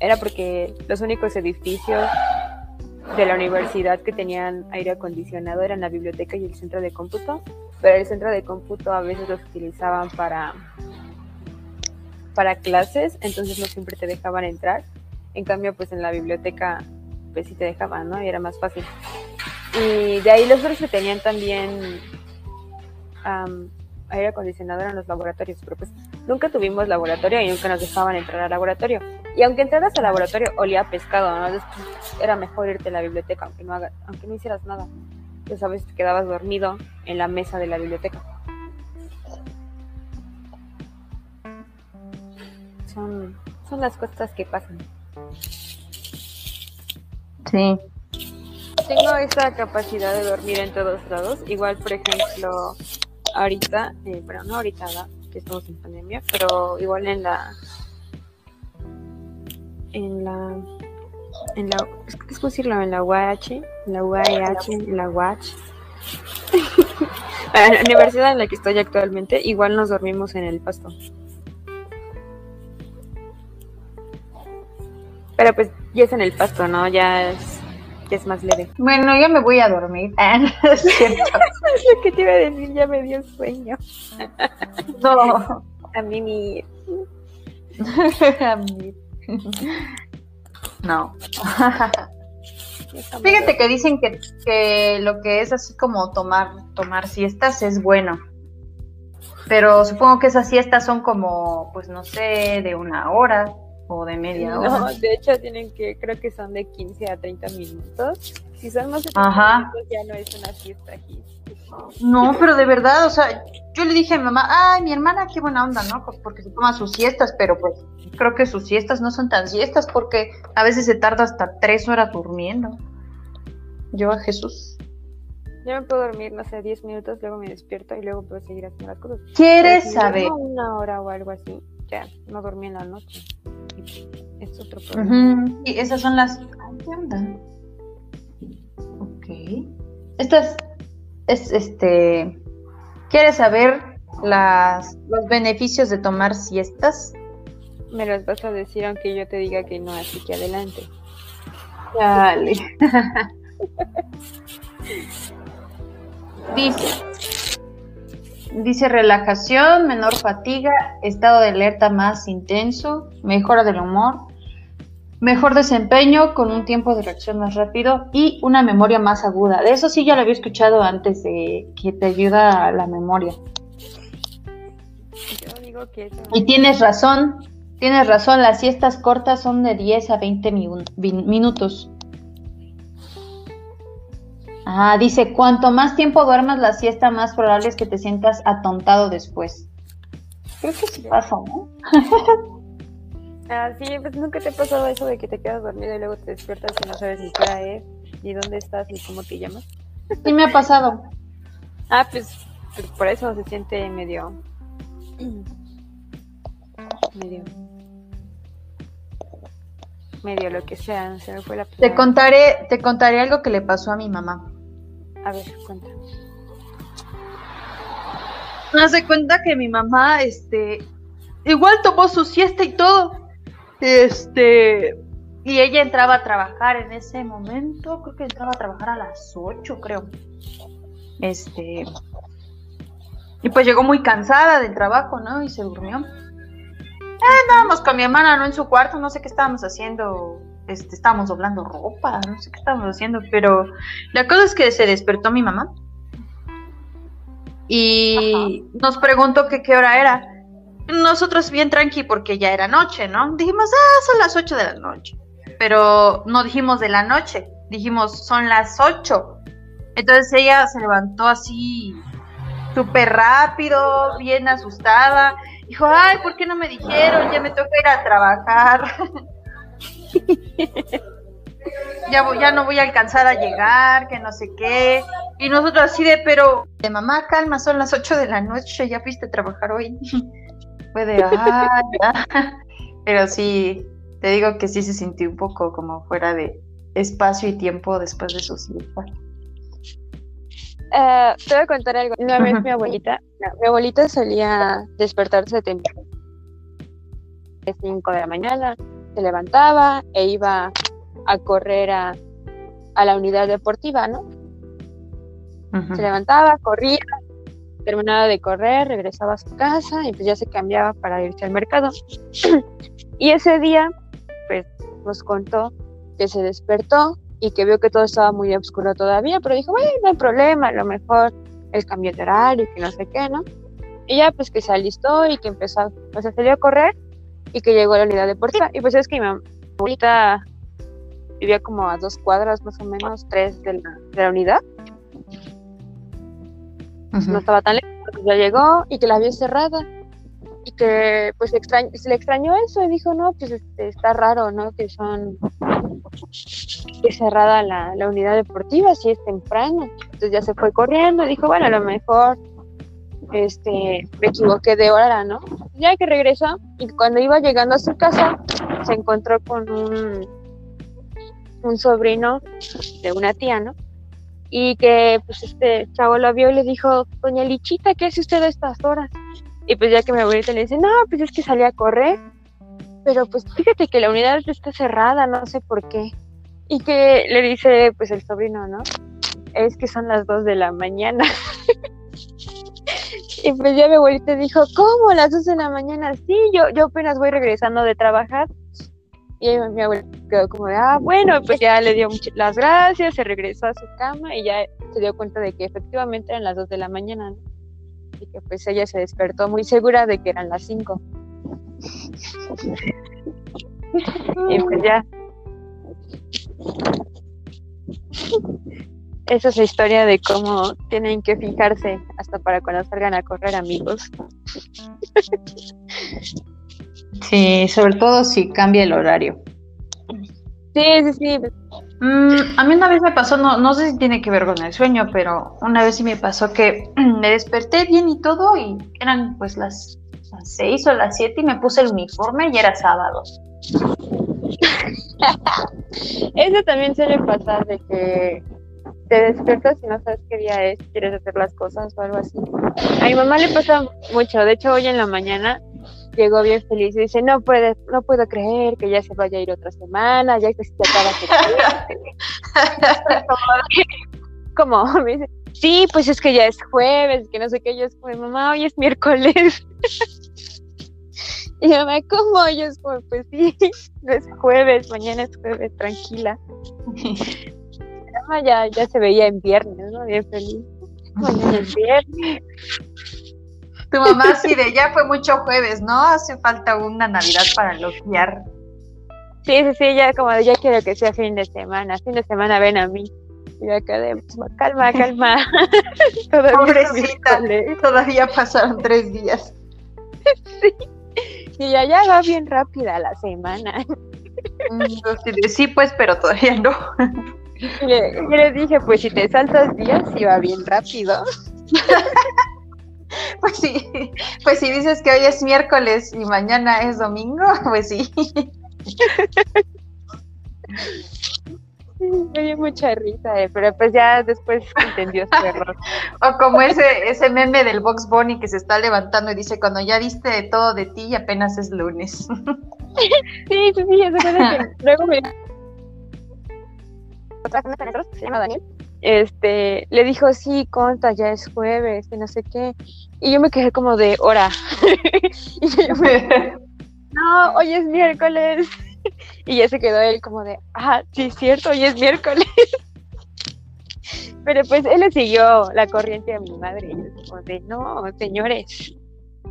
era porque los únicos edificios de la universidad que tenían aire acondicionado eran la biblioteca y el centro de cómputo, pero el centro de cómputo a veces los utilizaban para para clases, entonces no siempre te dejaban entrar. En cambio, pues en la biblioteca pues sí te dejaban, ¿no? Y era más fácil. Y de ahí los otros que tenían también am, aire acondicionado eran los laboratorios, pero pues nunca tuvimos laboratorio y nunca nos dejaban entrar al laboratorio. Y aunque entraras al laboratorio, olía a pescado, ¿no? Después era mejor irte a la biblioteca, aunque no, haga, aunque no hicieras nada. Pues a veces te quedabas dormido en la mesa de la biblioteca. Son, son las cosas que pasan. Sí. Tengo esa capacidad de dormir en todos lados. Igual, por ejemplo, ahorita, eh, bueno, no ahorita, que estamos en pandemia, pero igual en la. En la. En la. Es decirlo, en la UAH, en la UAH, en la UAH. En la universidad en la que estoy actualmente, igual nos dormimos en el pasto. Pero pues ya es en el pasto, ¿no? Ya es, es más leve. Bueno, ya me voy a dormir. Ah, no es. Lo que te iba a decir ya me dio sueño. No. A mí ni... A mí. No. Fíjate que dicen que, que lo que es así como tomar, tomar siestas es bueno. Pero supongo que esas siestas son como, pues no sé, de una hora. O de media hora. No, de hecho tienen que, creo que son de 15 a 30 minutos. Si son más de 30 Ajá. minutos ya no es una fiesta aquí. No, pero de verdad, o sea, yo le dije a mi mamá, ay, mi hermana, qué buena onda, ¿no? Pues porque se toma sus siestas, pero pues creo que sus siestas no son tan siestas porque a veces se tarda hasta tres horas durmiendo. Yo a Jesús. Yo me puedo dormir, no sé, 10 minutos, luego me despierto y luego puedo seguir haciendo las cosas. ¿Quieres saber? Una hora o algo así, ya, no dormí en la noche. Es otro problema. Y esas son las... ¿Qué onda? Ok. Estas es este. ¿Quieres saber las, los beneficios de tomar siestas? Me las vas a decir aunque yo te diga que no, así que adelante. Dale. dice, dice relajación, menor fatiga, estado de alerta más intenso, mejora del humor, mejor desempeño con un tiempo de reacción más rápido y una memoria más aguda. De eso sí ya lo había escuchado antes de que te ayuda a la memoria. Y tienes razón, tienes razón, las siestas cortas son de 10 a 20 minutos. Ah, dice, cuanto más tiempo duermas la siesta, más probable es que te sientas atontado después. Creo que sí pasa, ¿no? Ah, sí, pues nunca te ha pasado eso de que te quedas dormido y luego te despiertas y no sabes ni qué es, ni dónde estás, ni cómo te llamas. Sí me ha pasado. ah, pues, pues, por eso se siente medio... medio... medio lo que sea, se me fue la Te contaré, te contaré algo que le pasó a mi mamá. A ver, cuéntame. Hace cuenta que mi mamá, este, igual tomó su siesta y todo. Este, y ella entraba a trabajar en ese momento, creo que entraba a trabajar a las 8, creo. Este, y pues llegó muy cansada del trabajo, ¿no? Y se durmió. Eh, andábamos con mi hermana, ¿no? En su cuarto, no sé qué estábamos haciendo. Este, estábamos doblando ropa, no sé qué estábamos haciendo, pero la cosa es que se despertó mi mamá y nos preguntó que qué hora era. Nosotros bien tranqui porque ya era noche, ¿no? Dijimos, ah, son las 8 de la noche. Pero no dijimos de la noche, dijimos, son las 8. Entonces ella se levantó así súper rápido, bien asustada. Dijo, ay, ¿por qué no me dijeron? Ya me toca ir a trabajar. ya, voy, ya no voy a alcanzar a llegar, que no sé qué. Y nosotros así de, pero, de mamá, calma, son las 8 de la noche, ya fuiste a trabajar hoy. de, Pero sí, te digo que sí se sintió un poco como fuera de espacio y tiempo después de su siesta. Eh, te voy a contar algo. Una vez mi abuelita, mi abuelita solía despertarse temprano. De 5 de la mañana, se levantaba e iba a correr a, a la unidad deportiva, ¿no? Se levantaba, corría, terminaba de correr, regresaba a su casa y pues ya se cambiaba para irse al mercado. y ese día, pues nos contó que se despertó y que vio que todo estaba muy oscuro todavía, pero dijo, bueno, no hay problema, a lo mejor el cambio de horario y que no sé qué, ¿no? Y ya pues que se alistó y que empezó, pues se salió a correr y que llegó a la unidad deportiva. Y pues es que mi mamá vivía como a dos cuadras más o menos, tres de la, de la unidad no estaba tan lejos, ya llegó y que la vio cerrada y que pues se le extrañó eso y dijo, no, pues este, está raro, ¿no? Que son, que cerrada la, la, unidad deportiva, si es temprano. Entonces ya se fue corriendo dijo, bueno, a lo mejor este, me equivoqué de hora, ¿no? Ya que regresó y cuando iba llegando a su casa se encontró con un, un sobrino de una tía, ¿no? y que pues este chavo lo vio y le dijo, doña Lichita, ¿qué hace usted a estas horas? Y pues ya que mi abuelita le dice, no, pues es que salí a correr, pero pues fíjate que la unidad está cerrada, no sé por qué. Y que le dice pues el sobrino, ¿no? Es que son las dos de la mañana. y pues ya mi abuelita dijo, ¿cómo las dos de la mañana? Sí, yo, yo apenas voy regresando de trabajar y mi abuela quedó como de, ah, bueno, pues ya le dio las gracias, se regresó a su cama y ya se dio cuenta de que efectivamente eran las 2 de la mañana, Y que pues ella se despertó muy segura de que eran las 5. y pues ya. Esa es la historia de cómo tienen que fijarse hasta para cuando salgan a correr amigos. Sí, sobre todo si cambia el horario. Sí, sí, sí. Mm, a mí una vez me pasó, no, no sé si tiene que ver con el sueño, pero una vez sí me pasó que me desperté bien y todo y eran pues las, las seis o las siete y me puse el uniforme y era sábado. Eso también suele pasar de que te despiertas y no sabes qué día es, quieres hacer las cosas o algo así. A mi mamá le pasa mucho, de hecho hoy en la mañana llegó bien feliz y dice, no puede, no puedo creer que ya se vaya a ir otra semana, ya que se acaba como me dice, sí, pues es que ya es jueves, que no sé qué, yo es como, mamá, hoy es miércoles. y mamá, ¿cómo? Yo es pues sí, es jueves, mañana es jueves, tranquila. Ya, ya se veía en viernes, ¿no? Bien feliz. Mañana es viernes. Tu mamá sí de ya fue mucho jueves, ¿no? Hace falta una Navidad para loquear. Sí, sí, sí, ya como ya quiero que sea fin de semana. Fin de semana ven a mí. Y acá de, calma, calma. todavía Pobrecita, todavía pasaron tres días. sí. Y ya, ya va bien rápida la semana. Mm, sí, pues, pero todavía no. Y le, dije, pues si te saltas días, iba bien rápido. Pues sí, pues si dices que hoy es miércoles y mañana es domingo, pues sí. Me dio mucha risa, eh, pero pues ya después entendió su error. O como ese, ese meme del Box Bunny que se está levantando y dice, cuando ya viste todo de ti y apenas es lunes. Sí, sí, sí, que luego me... se llama Daniel, este, le dijo, sí, conta, ya es jueves, y no sé qué. Y yo me quedé como de hora. y yo no, hoy es miércoles. y ya se quedó él como de, ah, sí, es cierto, hoy es miércoles. Pero pues él le siguió la corriente a mi madre. Y yo como de, no, señores,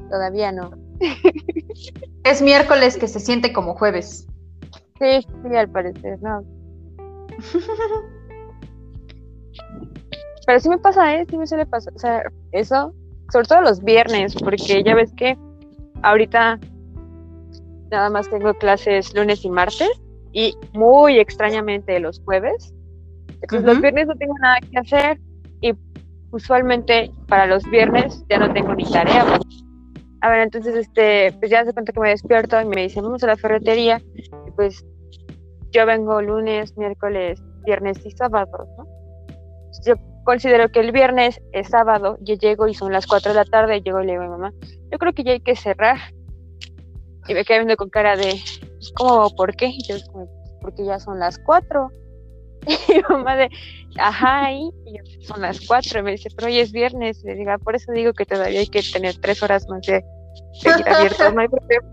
todavía no. es miércoles que se siente como jueves. Sí, sí, al parecer, no. Pero sí me pasa, ¿eh? Sí me suele pasar. O sea, eso, sobre todo los viernes, porque ya ves que ahorita nada más tengo clases lunes y martes y muy extrañamente los jueves. Entonces los viernes no tengo nada que hacer y usualmente para los viernes ya no tengo ni tarea. A ver, entonces este, pues ya se cuenta que me despierto y me dicen, vamos a la ferretería. Y pues yo vengo lunes, miércoles, viernes y sábado, ¿no? Yo considero que el viernes es sábado, yo llego y son las 4 de la tarde, llego y le digo a mi mamá, yo creo que ya hay que cerrar. Y me queda viendo con cara de, pues, ¿cómo? ¿Por qué? Yo, porque ya son las 4. Y mi mamá de, ajá, y, son las 4. Y me dice, pero hoy es viernes. Y le digo, ah, por eso digo que todavía hay que tener tres horas más de seguir abiertos, no hay problema.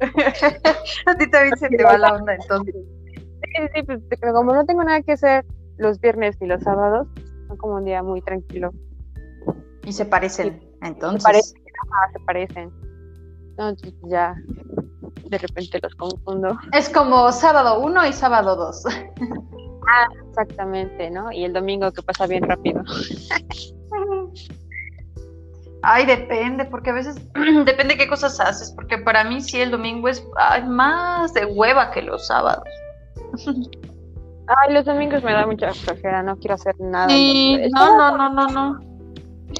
a ti también se te va la onda entonces. Sí, sí, pues como no tengo nada que hacer los viernes y los sábados, son como un día muy tranquilo. Y se parecen, entonces. Se parecen, se parecen. Entonces ya de repente los confundo. Es como sábado 1 y sábado 2. Ah, exactamente, ¿no? Y el domingo que pasa bien rápido. Ay, depende, porque a veces depende qué cosas haces, porque para mí sí el domingo es más de hueva que los sábados. Ay, los domingos me da mucha flojera, no quiero hacer nada. no, no, no, no, no.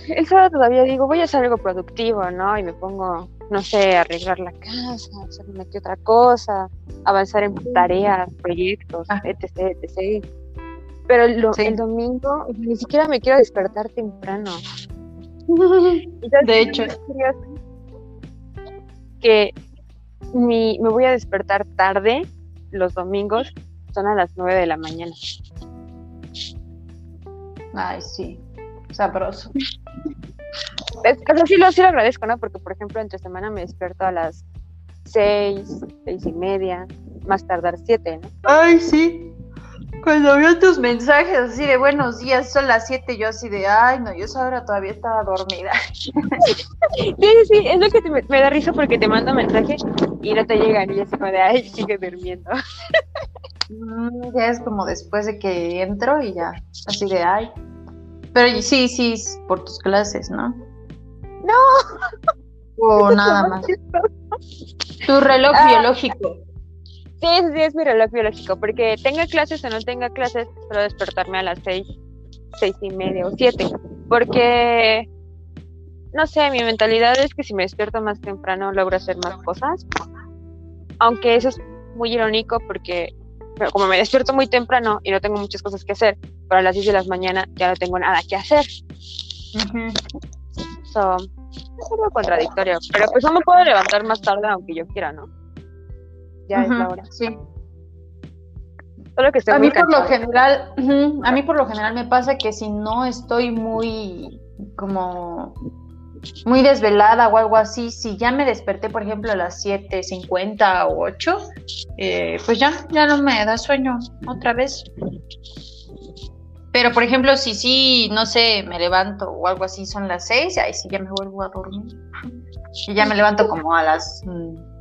El sábado todavía digo, voy a hacer algo productivo, ¿no? Y me pongo, no sé, arreglar la casa, hacer una que otra cosa, avanzar en tareas, proyectos, ah. etc, etc. Pero el, domingo ni siquiera me quiero despertar temprano. de hecho. Que mi, me voy a despertar tarde los domingos son a las 9 de la mañana. Ay, sí, sabroso. Es, sí, lo, sí lo agradezco, ¿no? Porque, por ejemplo, entre semana me despierto a las 6, seis y media, más tardar 7, ¿no? Ay, sí. Cuando vio tus mensajes así de buenos días, son las 7, yo así de, ay, no, yo ahora todavía estaba dormida. Sí, sí, sí, es lo que me, da risa porque te mando mensaje y no te llegan y ya se de, ay, sigue durmiendo. Mm, ya es como después de que entro y ya, así de, ay. Pero sí, sí, por tus clases, ¿no? No. O nada más. Tu reloj ah. biológico. Sí, sí, es mi reloj biológico, porque tenga clases o no tenga clases, suelo despertarme a las seis, seis y media o siete, porque, no sé, mi mentalidad es que si me despierto más temprano logro hacer más cosas, aunque eso es muy irónico porque como me despierto muy temprano y no tengo muchas cosas que hacer, pero a las 10 de la mañana ya no tengo nada que hacer. es algo contradictorio, pero pues no me puedo levantar más tarde aunque yo quiera, ¿no? Ya es la hora. Sí. Solo que a mí por lo general, a mí por lo general me pasa que si no estoy muy como muy desvelada o algo así, si ya me desperté, por ejemplo, a las 7.50 o 8, eh, pues ya, ya no me da sueño otra vez. Pero, por ejemplo, si sí, no sé, me levanto o algo así, son las 6, ahí sí ya me vuelvo a dormir. Y ya me levanto como a las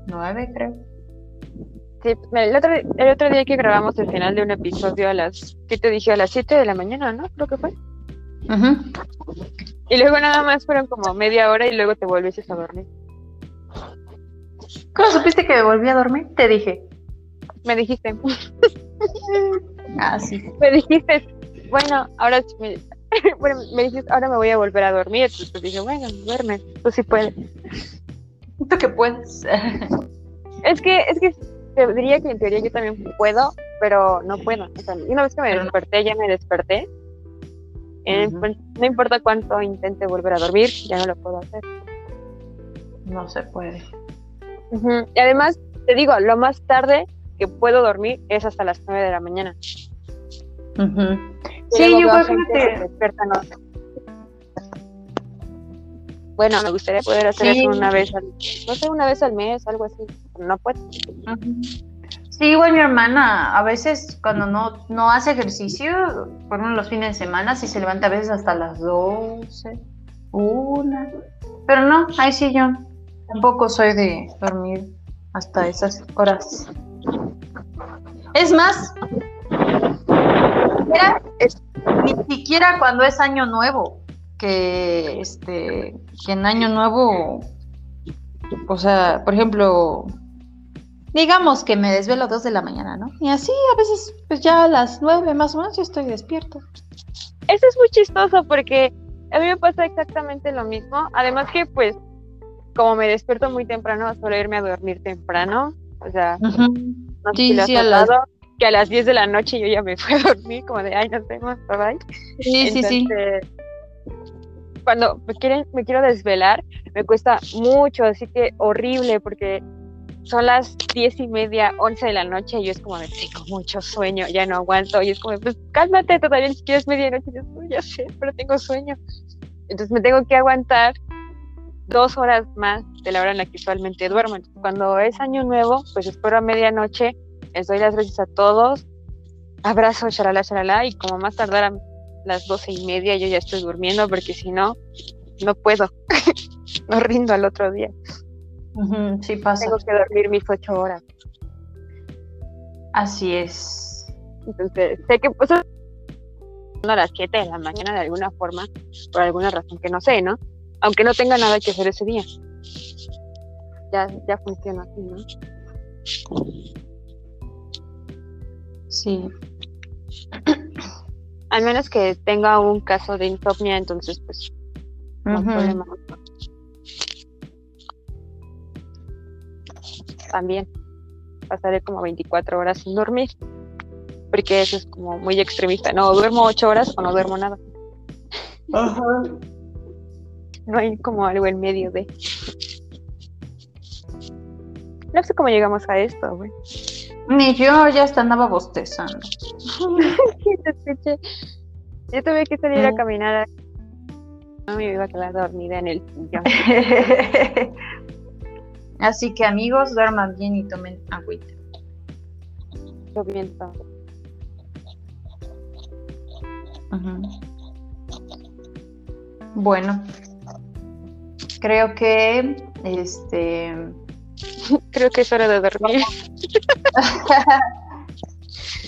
9, creo. Sí, el otro, el otro día que grabamos el final de un episodio a las, ¿qué te dije? A las 7 de la mañana, ¿no? Creo que fue. Y luego nada más fueron como media hora y luego te volviste a dormir. ¿Cómo supiste que me volví a dormir? Te dije. Me dijiste. ah, sí. Me dijiste, bueno, ahora me, bueno, me dijiste, ahora me voy a volver a dormir. Entonces dije, bueno, duerme, tú sí puedes. Tú que puedes. es que, es que te diría que en teoría yo también puedo, pero no puedo. O sea, una vez que me desperté, ya me desperté. No importa cuánto intente volver a dormir, ya no lo puedo hacer. No se puede. Y además, te digo, lo más tarde que puedo dormir es hasta las 9 de la mañana. Sí, yo creo que no, bueno, me gustaría poder hacer eso una vez al, no sé, una vez al mes, algo así, no puedo. Sí, igual mi hermana, a veces cuando no, no hace ejercicio, por ejemplo los fines de semana, sí se levanta a veces hasta las 12, una. Pero no, ahí sí yo tampoco soy de dormir hasta esas horas. Es más, ni siquiera cuando es año nuevo que este que en año nuevo o sea por ejemplo digamos que me desvelo a dos de la mañana no y así a veces pues ya a las nueve más o menos yo estoy despierto. Eso es muy chistoso porque a mí me pasa exactamente lo mismo. Además que pues como me despierto muy temprano suelo irme a dormir temprano. O sea no sé si lo que a las 10 de la noche yo ya me fui a dormir como de ay no tengo bye bye sí sí sí cuando me, quieren, me quiero desvelar, me cuesta mucho, así que horrible, porque son las diez y media, once de la noche, y yo es como, me tengo mucho sueño, ya no aguanto, y es como, pues cálmate, todavía ni siquiera es medianoche, yo ya sé, pero tengo sueño. Entonces me tengo que aguantar dos horas más de la hora en la que usualmente duermo. cuando es año nuevo, pues espero a medianoche, les doy las gracias a todos, abrazo, charala, charala, y como más tardar las doce y media yo ya estoy durmiendo porque si no, no puedo. no rindo al otro día. sí pasa. Tengo que dormir mis ocho horas. Así es. Entonces, sé que pues a las siete de la mañana de alguna forma, por alguna razón que no sé, ¿no? Aunque no tenga nada que hacer ese día. Ya, ya funciona así, ¿no? Sí. Al menos que tenga un caso de insomnia, entonces pues no hay problema. También pasaré como 24 horas sin dormir, porque eso es como muy extremista. No, duermo 8 horas o no duermo nada. No hay como algo en medio de... No sé cómo llegamos a esto, güey. Ni yo ya hasta andaba bostezando. Yo tuve que salir a caminar. No me iba a quedar dormida en el sillón. Así que amigos, duerman bien y tomen agüita. Yo bien Bueno, creo que este creo que es hora de dormir.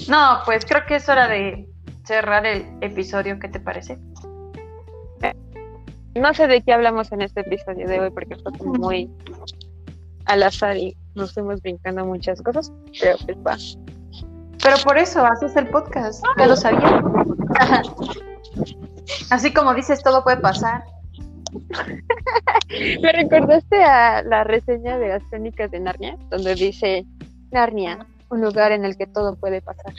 No, pues creo que es hora de cerrar el episodio, ¿qué te parece? No sé de qué hablamos en este episodio de hoy porque fue como muy al azar y nos fuimos brincando muchas cosas, pero pues va. Pero por eso haces el podcast, ya lo sabía. Así como dices, todo puede pasar. Me recordaste a la reseña de las crónicas de Narnia, donde dice Narnia, un lugar en el que todo puede pasar.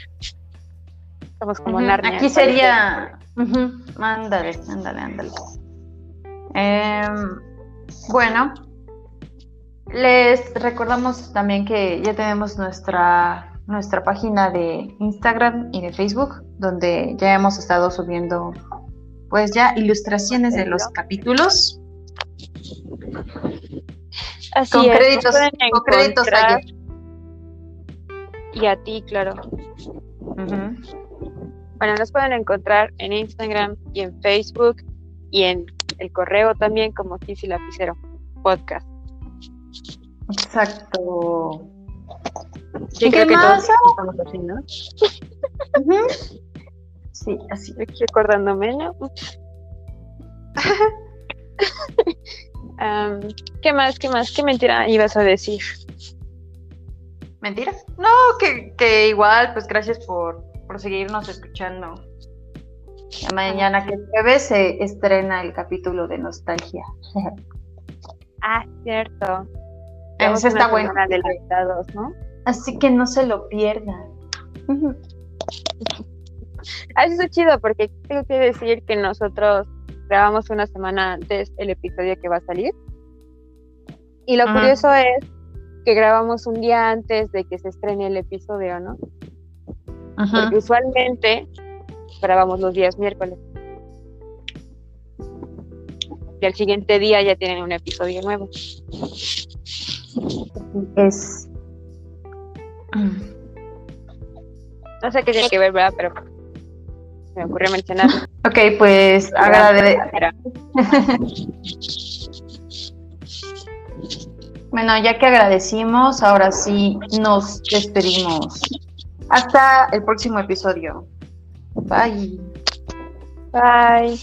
Estamos como Narnia. Aquí sería. Ándale, ándale, ándale. Em, bueno, les recordamos también que ya tenemos nuestra nuestra página de Instagram y de Facebook, donde ya hemos estado subiendo pues ya ilustraciones de los capítulos. Así con es, créditos, con créditos ayer. Y a ti, claro. Bueno, nos pueden encontrar en Instagram y en Facebook y en el correo también como Kissy Lapicero Podcast. Exacto. Yo creo que todos estamos así, ¿no? Sí, así. Estoy acordándome, ¿no? ¿Qué más? ¿Qué más? ¿Qué mentira ibas a decir? ¿Mentira? No, que, que igual, pues gracias por, por seguirnos escuchando. La mañana que jueves se estrena el capítulo de nostalgia. ah, cierto. Ese está bueno. ¿no? Así que no se lo pierdan. Ah, eso es chido porque tengo que decir que nosotros grabamos una semana antes el episodio que va a salir. Y lo curioso es que grabamos un día antes de que se estrene el episodio, ¿no? Porque usualmente grabamos los días miércoles. Y al siguiente día ya tienen un episodio nuevo. Es. No sé qué tiene que ver, ¿verdad? Pero me ocurrió mencionar. Ok, pues agradezco. bueno, ya que agradecimos, ahora sí nos despedimos. Hasta el próximo episodio. Bye. Bye.